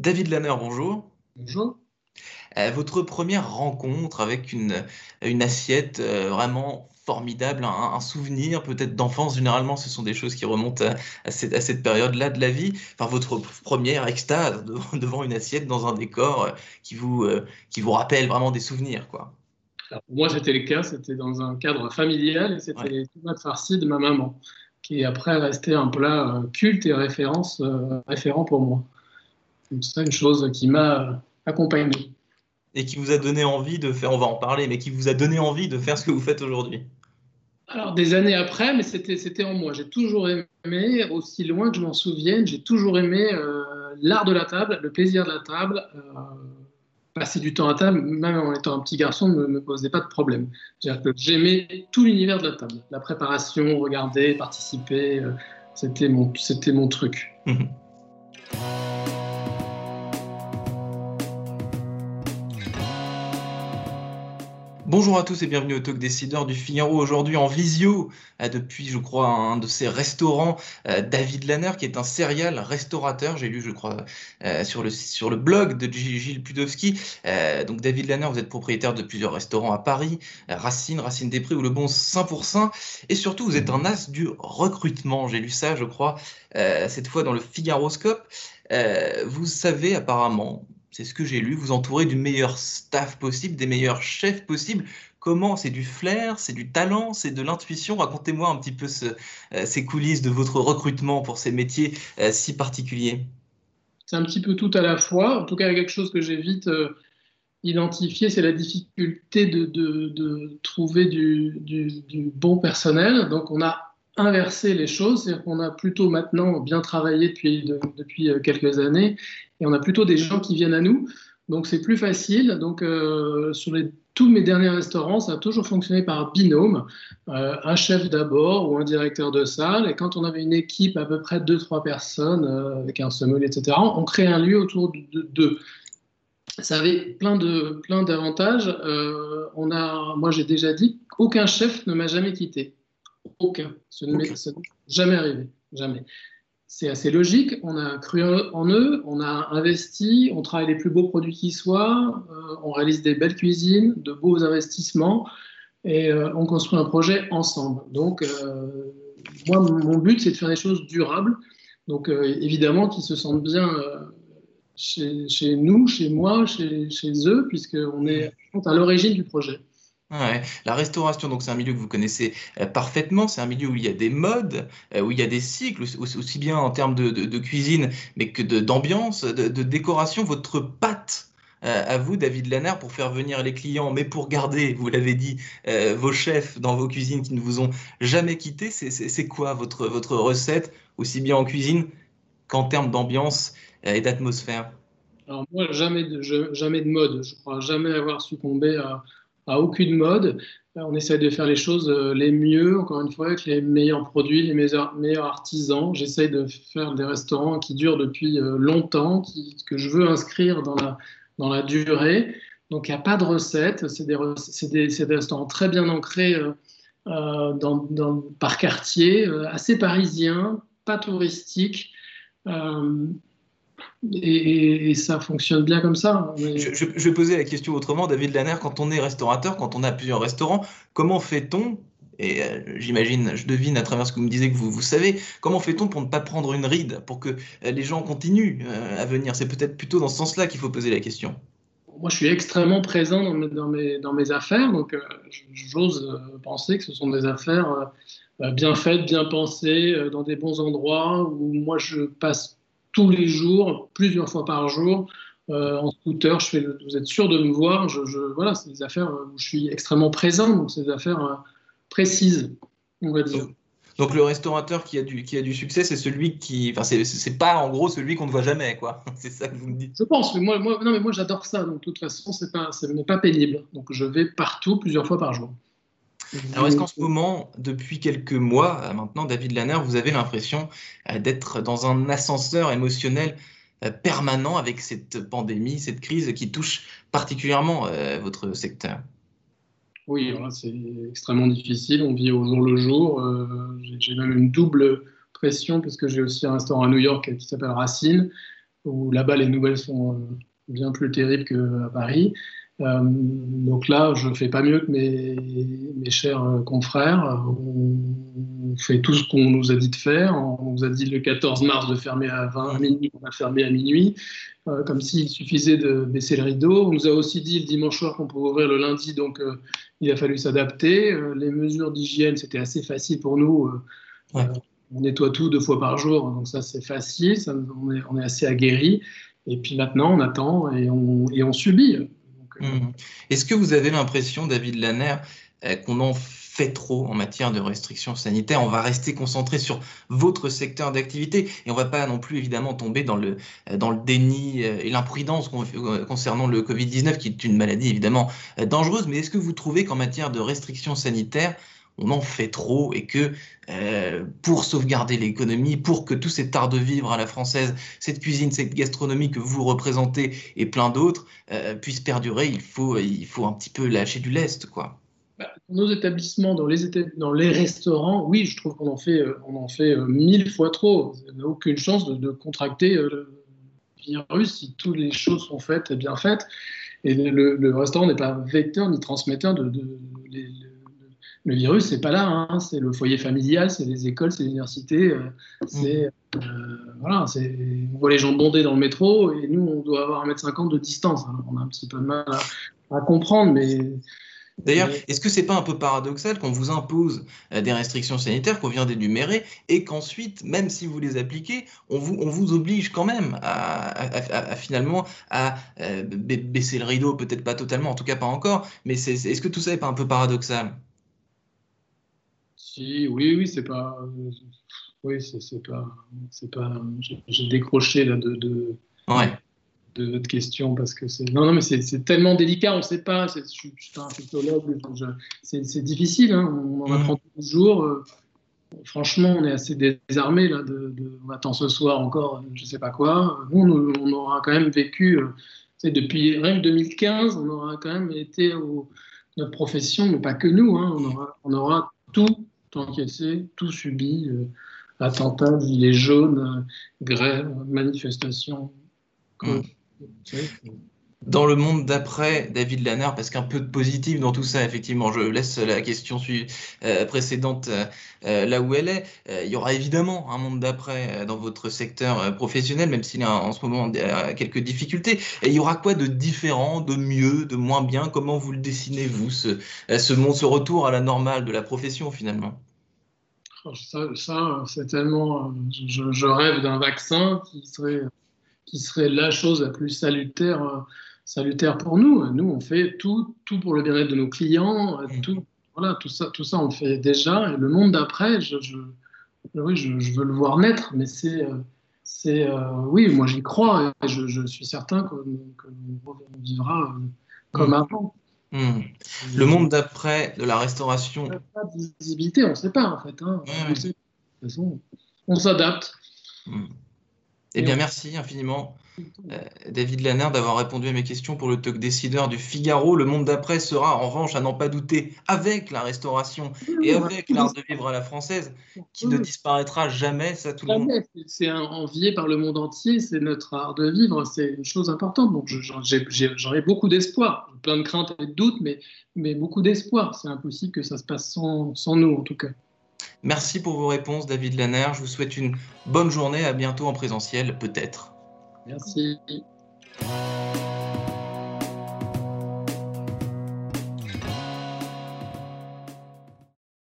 David Lanner, bonjour. Bonjour. Euh, votre première rencontre avec une, une assiette euh, vraiment formidable, un, souvenir peut-être d'enfance, généralement ce sont des choses qui remontent à, cette, à cette période-là de la vie, enfin votre première extase devant, une assiette dans un décor euh, qui vous, qui vous rappelle vraiment des souvenirs. quoi. Alors, pour moi c'était le cas, c'était dans un cadre familial et c'était les tomates farcies de ma maman, qui après resté un plat culte et référence, référent pour moi. C'est une chose qui m'a accompagné. Et qui vous a donné envie de faire, on va en parler, mais qui vous a donné envie de faire ce que vous faites aujourd'hui Alors, des années après, mais c'était en moi. J'ai toujours aimé, aussi loin que je m'en souvienne, j'ai toujours aimé euh, l'art de la table, le plaisir de la table. Euh, passer du temps à table, même en étant un petit garçon, ne me posait pas de problème. J'aimais tout l'univers de la table. La préparation, regarder, participer, euh, c'était mon, mon truc. Mhm. Bonjour à tous et bienvenue au Talk Décideur du Figaro. Aujourd'hui en visio, euh, depuis je crois un de ces restaurants, euh, David Lanner, qui est un serial restaurateur. J'ai lu, je crois, euh, sur, le, sur le blog de Gilles Pudowski. donc David Lanner, vous êtes propriétaire de plusieurs restaurants à Paris, Racine, Racine des Prix ou Le Bon Saint pour Saint. Et surtout, vous êtes un as du recrutement. J'ai lu ça, je crois, cette fois dans le Figaroscope. vous savez apparemment c'est ce que j'ai lu, vous entourez du meilleur staff possible, des meilleurs chefs possibles. Comment C'est du flair, c'est du talent, c'est de l'intuition. Racontez-moi un petit peu euh, ces coulisses de votre recrutement pour ces métiers euh, si particuliers. C'est un petit peu tout à la fois. En tout cas, quelque chose que j'ai vite euh, identifié, c'est la difficulté de, trouver du, du, bon personnel. Donc, on a inversé les choses, c'est-à-dire qu'on a plutôt maintenant bien travaillé depuis, depuis quelques années et on a plutôt des gens qui viennent à nous. Donc c'est plus facile. Donc euh, sur tous mes derniers restaurants, ça a toujours fonctionné par binôme, euh, un chef d'abord ou un directeur de salle. Et quand on avait une équipe à peu près 2-3 personnes euh, avec un sommelier, etc., on crée un lieu autour de deux. Ça avait plein de plein d'avantages. on a, moi j'ai déjà dit, aucun chef ne m'a jamais quitté. Aucun. Ça ne m'est jamais arrivé. Jamais c'est assez logique. On a cru en eux, on a investi, on travaille les plus beaux produits qui soient, euh, on réalise des belles cuisines, de beaux investissements et euh, on construit un projet ensemble. Donc, euh, moi, mon but, c'est de faire des choses durables. Donc, évidemment, qu'ils se sentent bien chez, nous, chez moi, chez, chez eux, puisqu'on est à l'origine du projet. La restauration, donc c'est un milieu que vous connaissez euh, parfaitement. C'est un milieu où il y a des modes, euh, où il y a des cycles, aussi bien en termes de, cuisine, mais que d'ambiance, de, décoration. Votre pâte euh, à vous, David Lanner, pour faire venir les clients, mais pour garder, vous l'avez dit, vos chefs dans vos cuisines qui ne vous ont jamais quitté. C'est quoi votre, votre recette, aussi bien en cuisine qu'en termes d'ambiance et d'atmosphère? Alors moi, jamais de, jamais de mode. Je crois jamais avoir succombé à aucune mode. Euh, on essaie de faire les choses euh, les mieux, encore une fois, avec les meilleurs produits, les meilleurs, artisans. J'essaie de faire des restaurants qui durent depuis euh, longtemps, que je veux inscrire dans la, dans la durée. Donc, il n'y a pas de recette. C'est des, des, des, restaurants très bien ancrés dans, dans, par quartier, assez parisiens, pas touristiques. Et, ça fonctionne bien comme ça. Je, vais poser la question autrement, David Lanner. Quand on est restaurateur, quand on a plusieurs restaurants, comment fait-on et euh, j'imagine, je devine à travers ce que vous me disiez que vous, vous savez, comment fait-on pour ne pas prendre une ride, pour que euh, les gens continuent euh, à venir? C'est peut-être plutôt dans ce sens-là qu'il faut poser la question. Moi, je suis extrêmement présent dans mes, dans mes, dans mes affaires, donc j'ose penser que ce sont des affaires bien faites, bien pensées, dans des bons endroits, où moi je passe tous les jours, plusieurs fois par jour, euh, en scooter. Je fais vous êtes sûr de me voir je, Voilà, c'est des affaires où je suis extrêmement présent, donc c'est des affaires euh, précises, on va dire. Donc le restaurateur qui a du, qui a du succès, c'est celui qui, enfin c'est pas en gros celui qu'on ne voit jamais, quoi. c'est ça que vous me dites. Je pense, mais moi, moi non mais moi j'adore ça. Donc de toute façon, c'est pas, ce n'est pas pénible. Donc je vais partout plusieurs fois par jour. Alors, est-ce qu'en ce moment, depuis quelques mois euh, maintenant, David Lanner, vous avez l'impression euh, d'être dans un ascenseur émotionnel euh, permanent avec cette pandémie, cette crise qui touche particulièrement votre secteur? Oui, c'est extrêmement difficile. On vit au jour le jour. J'ai même une double pression parce que j'ai aussi un restaurant à New York qui s'appelle Racine. où là-bas les nouvelles sont bien plus terribles qu'à Paris. Euh, donc là, je ne fais pas mieux que mes, mes chers euh, confrères. On, fait tout ce qu'on nous a dit de faire. On nous a dit le 14 mars de fermer à 20 minuit, on a fermé à minuit, euh, comme s'il suffisait de baisser le rideau. On nous a aussi dit le dimanche soir qu'on pouvait ouvrir le lundi, donc il a fallu s'adapter. les mesures d'hygiène, c'était assez facile pour nous. on nettoie tout deux fois par jour, donc ça c'est facile, ça, on, est, on, est, assez aguerri. Et puis maintenant, on attend et on, et on subit. Mmh. Est-ce que vous avez l'impression, David Lanner, euh, qu'on en fait trop en matière de restrictions sanitaires? On va rester concentré sur votre secteur d'activité et on va pas non plus évidemment tomber dans le, euh, dans le déni euh, et l'imprudence concernant le Covid-19 qui est une maladie évidemment dangereuse. Mais est-ce que vous trouvez qu'en matière de restrictions sanitaires, on en fait trop et que euh, pour sauvegarder l'économie, pour que tout cet art de vivre à la française, cette cuisine, cette gastronomie que vous représentez et plein d'autres euh, puissent perdurer, il faut, il faut un petit peu lâcher du lest, quoi. Bah, nos établissements, dans les, dans les restaurants, oui, je trouve qu'on en fait, euh, on en fait mille fois trop. On n'a aucune chance de, contracter le virus si toutes les choses sont faites et bien faites. Et le, restaurant n'est pas vecteur ni transmetteur de le virus, c'est pas là. Hein. C'est le foyer familial, c'est les écoles, c'est l'université. Euh, c'est mm. euh, voilà, on voit les gens bondés dans le métro et nous, on doit avoir 1m50 de distance. on a un petit peu de mal à, comprendre, mais D'ailleurs, est-ce que c'est pas un peu paradoxal qu'on vous impose euh, des restrictions sanitaires qu'on vient d'énumérer et qu'ensuite, même si vous les appliquez, on vous, on vous oblige quand même à, finalement à baisser le rideau, peut-être pas totalement, en tout cas pas encore, mais est-ce que tout ça n'est pas un peu paradoxal? Si, oui, oui, c'est pas. Oui, c'est pas. C'est pas. J'ai décroché là de, de, de, votre question parce que c'est. Non, non, mais c'est tellement délicat, on ne sait pas. Je suis un psychologue, c'est difficile, hein, on en apprend tous les jours. Euh, franchement, on est assez désarmé là. De, on attend ce soir encore, je ne sais pas quoi. Nous, on, aura quand même vécu. Euh, depuis rien 2015, on aura quand même été au, notre profession, mais pas que nous, hein, on, aura, on aura tout encaissé, tout subi, euh, attentats, gilets jaunes, euh, grèves, manifestations. Mmh. Dans le monde d'après, David Lanner, parce qu'un peu de positif dans tout ça, effectivement, je laisse la question euh, précédente euh, là où elle est. il y aura évidemment un monde d'après dans votre secteur professionnel, même s'il a en ce moment quelques difficultés. Et il y aura quoi de différent, de mieux, de moins bien? Comment vous le dessinez, vous, ce, ce monde, ce retour à la normale de la profession, finalement? Oh, ça, c'est tellement. Je, rêve d'un vaccin qui serait, qui serait la chose la plus salutaire salutaire pour nous. Nous, on fait tout, tout pour le bien-être de nos clients, mm. tout, voilà, tout ça, tout ça, on le fait déjà. Et le monde d'après, je, je, oui, je, veux le voir naître, mais c'est, c'est, euh, oui, moi j'y crois et je, suis certain qu'on vivra euh, comme mm. avant. Mm. Le monde d'après de la restauration. On n'a pas de visibilité, on ne sait pas en fait. Hein. de toute façon, on s'adapte. Eh bien, merci infiniment euh, David Lanner d'avoir répondu à mes questions pour le talk décideur du Figaro. Le monde d'après sera en revanche, à n'en pas douter, avec la restauration et avec l'art de vivre à la française, qui ne disparaîtra jamais, ça tout le monde. C'est envié par le monde entier, c'est notre art de vivre, c'est une chose importante. Donc j'en ai beaucoup d'espoir, plein de craintes et de doutes, mais, mais beaucoup d'espoir. C'est impossible que ça se passe sans, sans nous, en tout cas. Merci pour vos réponses, David Lanner. Je vous souhaite une bonne journée. À bientôt en présentiel, peut-être. Merci.